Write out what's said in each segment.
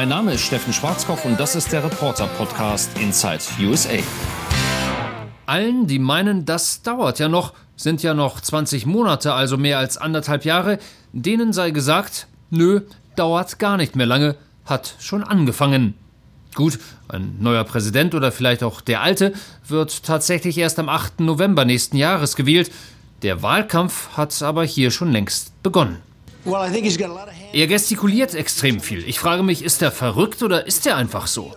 Mein Name ist Steffen Schwarzkopf und das ist der Reporter-Podcast Inside USA. Allen, die meinen, das dauert ja noch, sind ja noch 20 Monate, also mehr als anderthalb Jahre, denen sei gesagt, nö, dauert gar nicht mehr lange, hat schon angefangen. Gut, ein neuer Präsident oder vielleicht auch der alte wird tatsächlich erst am 8. November nächsten Jahres gewählt. Der Wahlkampf hat aber hier schon längst begonnen. Er gestikuliert extrem viel. Ich frage mich, ist er verrückt oder ist er einfach so?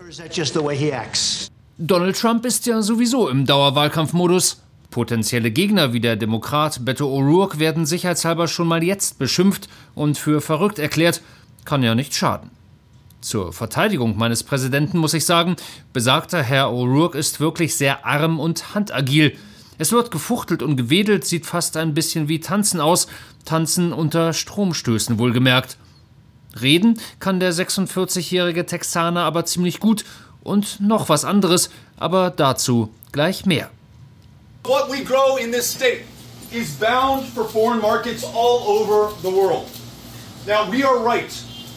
Donald Trump ist ja sowieso im Dauerwahlkampfmodus. Potenzielle Gegner wie der Demokrat Beto O'Rourke werden sicherheitshalber schon mal jetzt beschimpft und für verrückt erklärt. Kann ja nicht schaden. Zur Verteidigung meines Präsidenten muss ich sagen, besagter Herr O'Rourke ist wirklich sehr arm und handagil. Es wird gefuchtelt und gewedelt, sieht fast ein bisschen wie Tanzen aus, Tanzen unter Stromstößen wohlgemerkt. Reden kann der 46-jährige Texaner aber ziemlich gut und noch was anderes, aber dazu gleich mehr. What we grow in this state is bound for foreign markets all over the world. Now we are right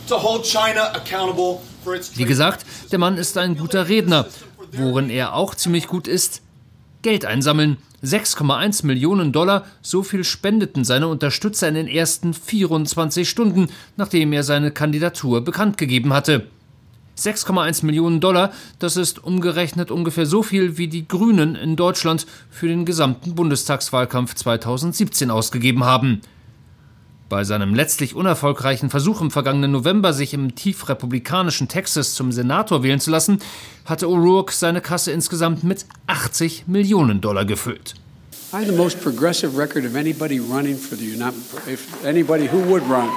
to hold China accountable for its Wie gesagt, der Mann ist ein guter Redner. Worin er auch ziemlich gut ist, Geld einsammeln. 6,1 Millionen Dollar, so viel spendeten seine Unterstützer in den ersten 24 Stunden, nachdem er seine Kandidatur bekannt gegeben hatte. 6,1 Millionen Dollar, das ist umgerechnet ungefähr so viel, wie die Grünen in Deutschland für den gesamten Bundestagswahlkampf 2017 ausgegeben haben. Bei seinem letztlich unerfolgreichen Versuch im vergangenen November, sich im tief republikanischen Texas zum Senator wählen zu lassen, hatte O'Rourke seine Kasse insgesamt mit 80 Millionen Dollar gefüllt. I have the most progressive record of anybody running for the United if anybody who would run.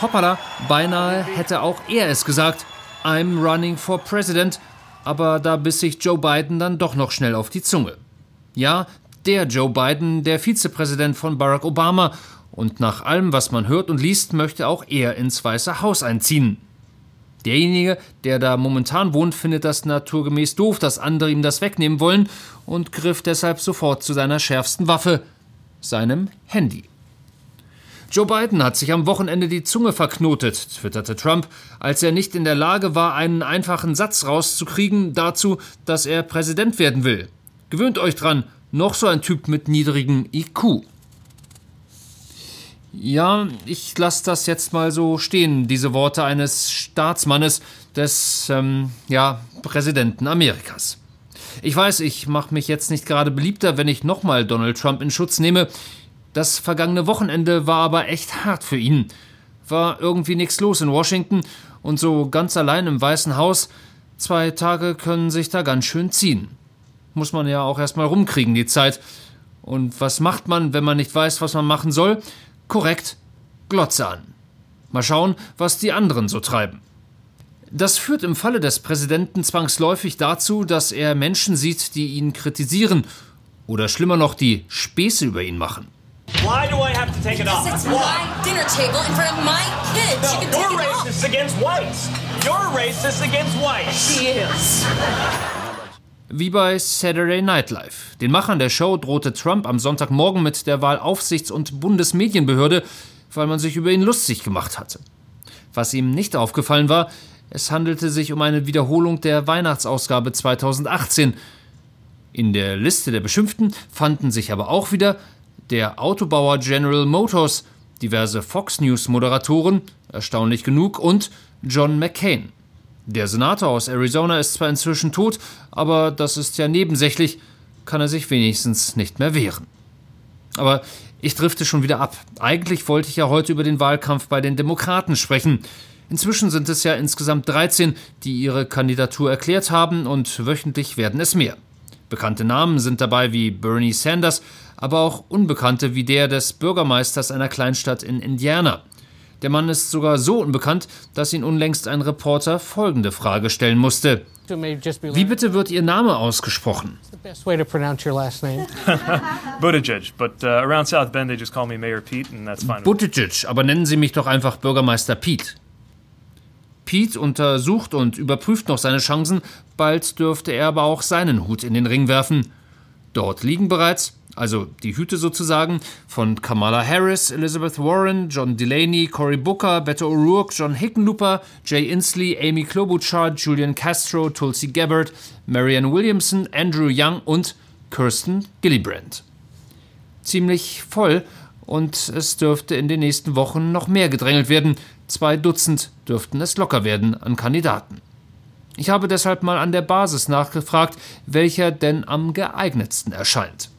Hoppala, beinahe hätte auch er es gesagt. I'm running for president. Aber da biss sich Joe Biden dann doch noch schnell auf die Zunge. Ja, der Joe Biden, der Vizepräsident von Barack Obama. Und nach allem, was man hört und liest, möchte auch er ins Weiße Haus einziehen. Derjenige, der da momentan wohnt, findet das naturgemäß doof, dass andere ihm das wegnehmen wollen und griff deshalb sofort zu seiner schärfsten Waffe, seinem Handy. Joe Biden hat sich am Wochenende die Zunge verknotet, twitterte Trump, als er nicht in der Lage war, einen einfachen Satz rauszukriegen dazu, dass er Präsident werden will. Gewöhnt euch dran, noch so ein Typ mit niedrigem IQ. Ja, ich lasse das jetzt mal so stehen, diese Worte eines Staatsmannes, des, ähm, ja, Präsidenten Amerikas. Ich weiß, ich mache mich jetzt nicht gerade beliebter, wenn ich nochmal Donald Trump in Schutz nehme. Das vergangene Wochenende war aber echt hart für ihn. War irgendwie nichts los in Washington und so ganz allein im Weißen Haus. Zwei Tage können sich da ganz schön ziehen muss man ja auch erstmal rumkriegen, die Zeit. Und was macht man, wenn man nicht weiß, was man machen soll? Korrekt, Glotze an. Mal schauen, was die anderen so treiben. Das führt im Falle des Präsidenten zwangsläufig dazu, dass er Menschen sieht, die ihn kritisieren oder schlimmer noch, die Späße über ihn machen. Why do I have to take it off? It's my dinner table in front of my kids. No, you're racist against whites. You're racist against whites. She is. Wie bei Saturday Night Live. Den Machern der Show drohte Trump am Sonntagmorgen mit der Wahlaufsichts- und Bundesmedienbehörde, weil man sich über ihn lustig gemacht hatte. Was ihm nicht aufgefallen war, es handelte sich um eine Wiederholung der Weihnachtsausgabe 2018. In der Liste der Beschimpften fanden sich aber auch wieder der Autobauer General Motors, diverse Fox News Moderatoren, erstaunlich genug, und John McCain. Der Senator aus Arizona ist zwar inzwischen tot, aber das ist ja nebensächlich, kann er sich wenigstens nicht mehr wehren. Aber ich drifte schon wieder ab. Eigentlich wollte ich ja heute über den Wahlkampf bei den Demokraten sprechen. Inzwischen sind es ja insgesamt 13, die ihre Kandidatur erklärt haben und wöchentlich werden es mehr. Bekannte Namen sind dabei wie Bernie Sanders, aber auch Unbekannte wie der des Bürgermeisters einer Kleinstadt in Indiana. Der Mann ist sogar so unbekannt, dass ihn unlängst ein Reporter folgende Frage stellen musste. Wie bitte wird Ihr Name ausgesprochen? Buttigieg, but uh, around South Bend they just call me Mayor Pete and that's fine. Buttigieg, aber nennen Sie mich doch einfach Bürgermeister Pete. Pete untersucht und überprüft noch seine Chancen, bald dürfte er aber auch seinen Hut in den Ring werfen. Dort liegen bereits also die Hüte sozusagen, von Kamala Harris, Elizabeth Warren, John Delaney, Cory Booker, Beto O'Rourke, John Hickenlooper, Jay Inslee, Amy Klobuchar, Julian Castro, Tulsi Gabbard, Marianne Williamson, Andrew Young und Kirsten Gillibrand. Ziemlich voll und es dürfte in den nächsten Wochen noch mehr gedrängelt werden. Zwei Dutzend dürften es locker werden an Kandidaten. Ich habe deshalb mal an der Basis nachgefragt, welcher denn am geeignetsten erscheint.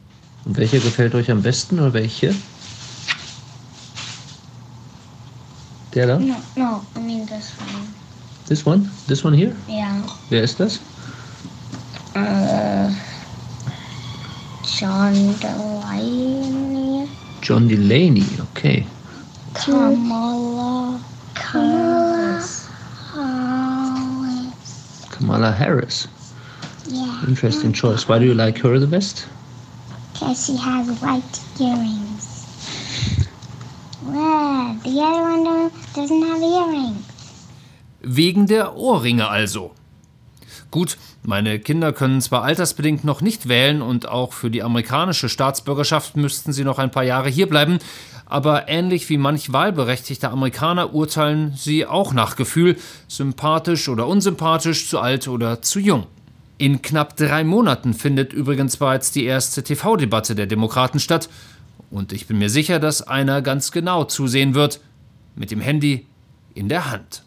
Und welcher gefällt euch am besten oder welche? Der da? No, no, I mean this one. This one? This one here? Yeah. Wer ist das? Uh, John Delaney. John Delaney, okay. Kamala. Harris. Kamala Harris. Yeah. Interesting choice. Why do you like her the best? Because she has white earrings. Red. The other one doesn't have earrings. Wegen der Ohrringe also. Gut, meine Kinder können zwar altersbedingt noch nicht wählen und auch für die amerikanische Staatsbürgerschaft müssten sie noch ein paar Jahre hierbleiben, aber ähnlich wie manch wahlberechtigter Amerikaner urteilen sie auch nach Gefühl, sympathisch oder unsympathisch, zu alt oder zu jung. In knapp drei Monaten findet übrigens bereits die erste TV-Debatte der Demokraten statt, und ich bin mir sicher, dass einer ganz genau zusehen wird, mit dem Handy in der Hand.